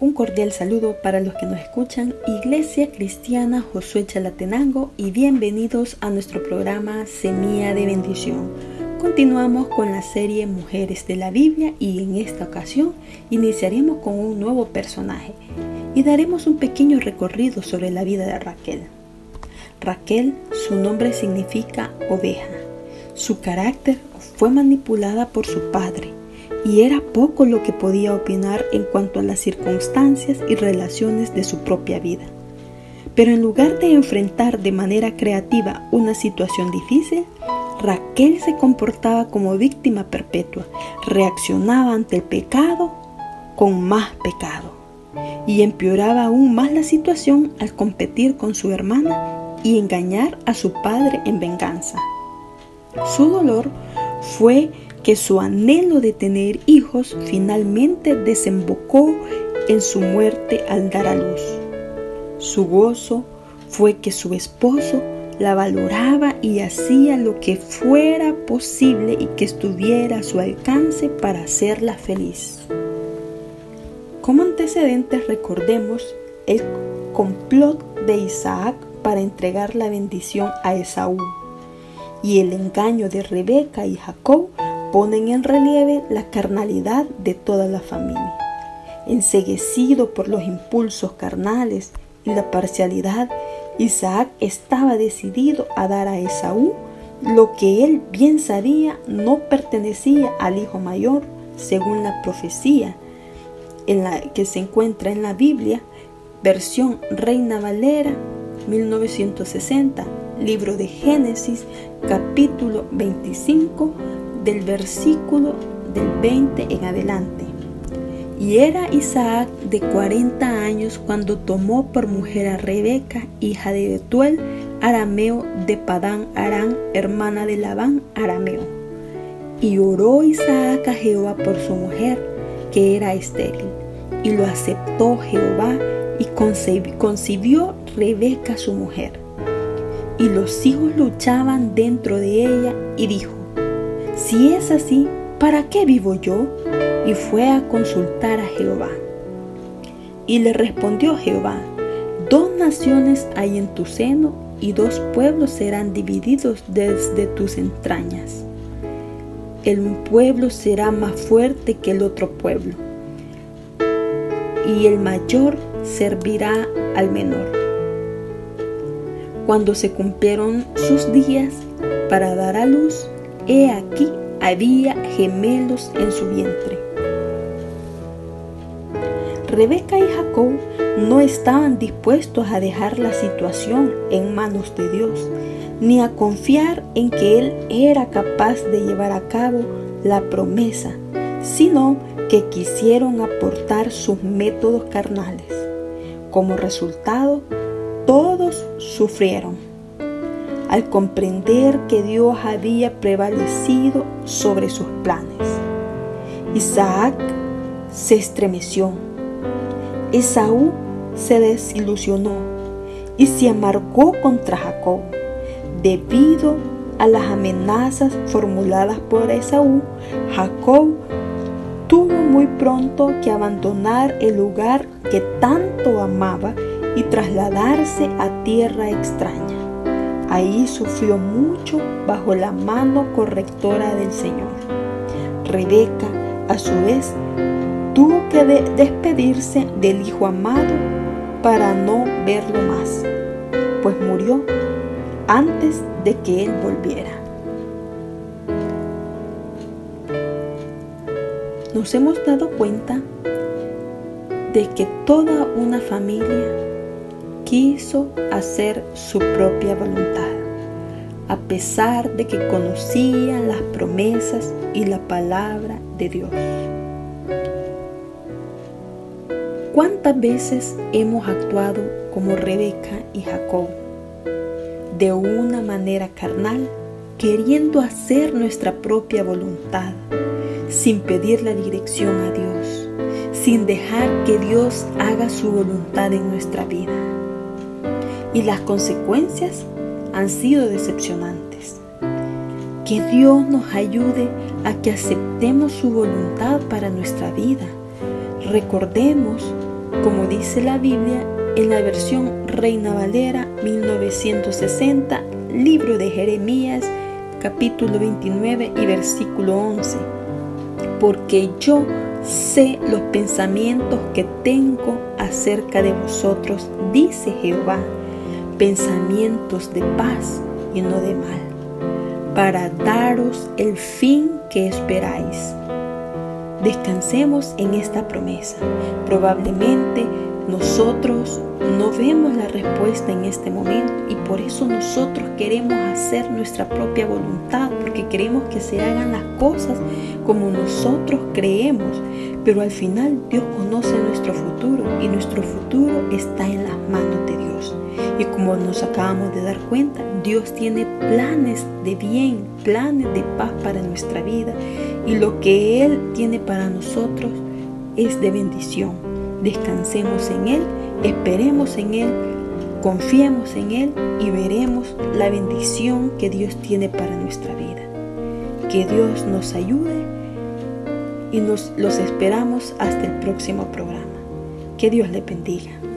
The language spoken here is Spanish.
Un cordial saludo para los que nos escuchan, Iglesia Cristiana Josué Chalatenango y bienvenidos a nuestro programa Semilla de Bendición. Continuamos con la serie Mujeres de la Biblia y en esta ocasión iniciaremos con un nuevo personaje y daremos un pequeño recorrido sobre la vida de Raquel. Raquel, su nombre significa oveja. Su carácter fue manipulada por su padre y era poco lo que podía opinar en cuanto a las circunstancias y relaciones de su propia vida. Pero en lugar de enfrentar de manera creativa una situación difícil, Raquel se comportaba como víctima perpetua, reaccionaba ante el pecado con más pecado y empeoraba aún más la situación al competir con su hermana y engañar a su padre en venganza. Su dolor fue que su anhelo de tener hijos finalmente desembocó en su muerte al dar a luz. Su gozo fue que su esposo la valoraba y hacía lo que fuera posible y que estuviera a su alcance para hacerla feliz. Como antecedentes recordemos el complot de Isaac para entregar la bendición a Esaú y el engaño de Rebeca y Jacob ponen en relieve la carnalidad de toda la familia. Enseguecido por los impulsos carnales y la parcialidad, Isaac estaba decidido a dar a Esaú lo que él bien sabía no pertenecía al hijo mayor, según la profecía en la que se encuentra en la Biblia, versión Reina Valera 1960, libro de Génesis, capítulo 25 del versículo del 20 en adelante. Y era Isaac de 40 años cuando tomó por mujer a Rebeca, hija de Betuel, arameo de Padán Arán, hermana de Labán, arameo. Y oró Isaac a Jehová por su mujer, que era estéril. Y lo aceptó Jehová y concibió Rebeca su mujer. Y los hijos luchaban dentro de ella y dijo, si es así, ¿para qué vivo yo? Y fue a consultar a Jehová. Y le respondió Jehová, dos naciones hay en tu seno y dos pueblos serán divididos desde tus entrañas. El pueblo será más fuerte que el otro pueblo, y el mayor servirá al menor. Cuando se cumplieron sus días para dar a luz, he aquí había gemelos en su vientre. Rebeca y Jacob no estaban dispuestos a dejar la situación en manos de Dios, ni a confiar en que Él era capaz de llevar a cabo la promesa, sino que quisieron aportar sus métodos carnales. Como resultado, todos sufrieron al comprender que Dios había prevalecido sobre sus planes. Isaac se estremeció. Esaú se desilusionó y se amargó contra Jacob. Debido a las amenazas formuladas por Esaú, Jacob tuvo muy pronto que abandonar el lugar que tanto amaba y trasladarse a tierra extraña. Ahí sufrió mucho bajo la mano correctora del Señor. Rebeca, a su vez, tuvo que despedirse del hijo amado para no verlo más, pues murió antes de que él volviera. Nos hemos dado cuenta de que toda una familia quiso hacer su propia voluntad, a pesar de que conocía las promesas y la palabra de Dios. ¿Cuántas veces hemos actuado como Rebeca y Jacob, de una manera carnal, queriendo hacer nuestra propia voluntad, sin pedir la dirección a Dios, sin dejar que Dios haga su voluntad en nuestra vida? Y las consecuencias han sido decepcionantes. Que Dios nos ayude a que aceptemos su voluntad para nuestra vida. Recordemos como dice la Biblia en la versión Reina Valera 1960, libro de Jeremías, capítulo 29 y versículo 11. Porque yo sé los pensamientos que tengo acerca de vosotros, dice Jehová, pensamientos de paz y no de mal, para daros el fin que esperáis. Descansemos en esta promesa. Probablemente nosotros no vemos la respuesta en este momento y por eso nosotros queremos hacer nuestra propia voluntad, porque queremos que se hagan las cosas como nosotros creemos, pero al final Dios conoce nuestro futuro y nuestro futuro está en las manos de Dios. Y como nos acabamos de dar cuenta, Dios tiene planes de bien, planes de paz para nuestra vida y lo que Él tiene para nosotros es de bendición descansemos en Él, esperemos en Él, confiemos en Él y veremos la bendición que Dios tiene para nuestra vida. Que Dios nos ayude y nos los esperamos hasta el próximo programa. Que Dios le bendiga.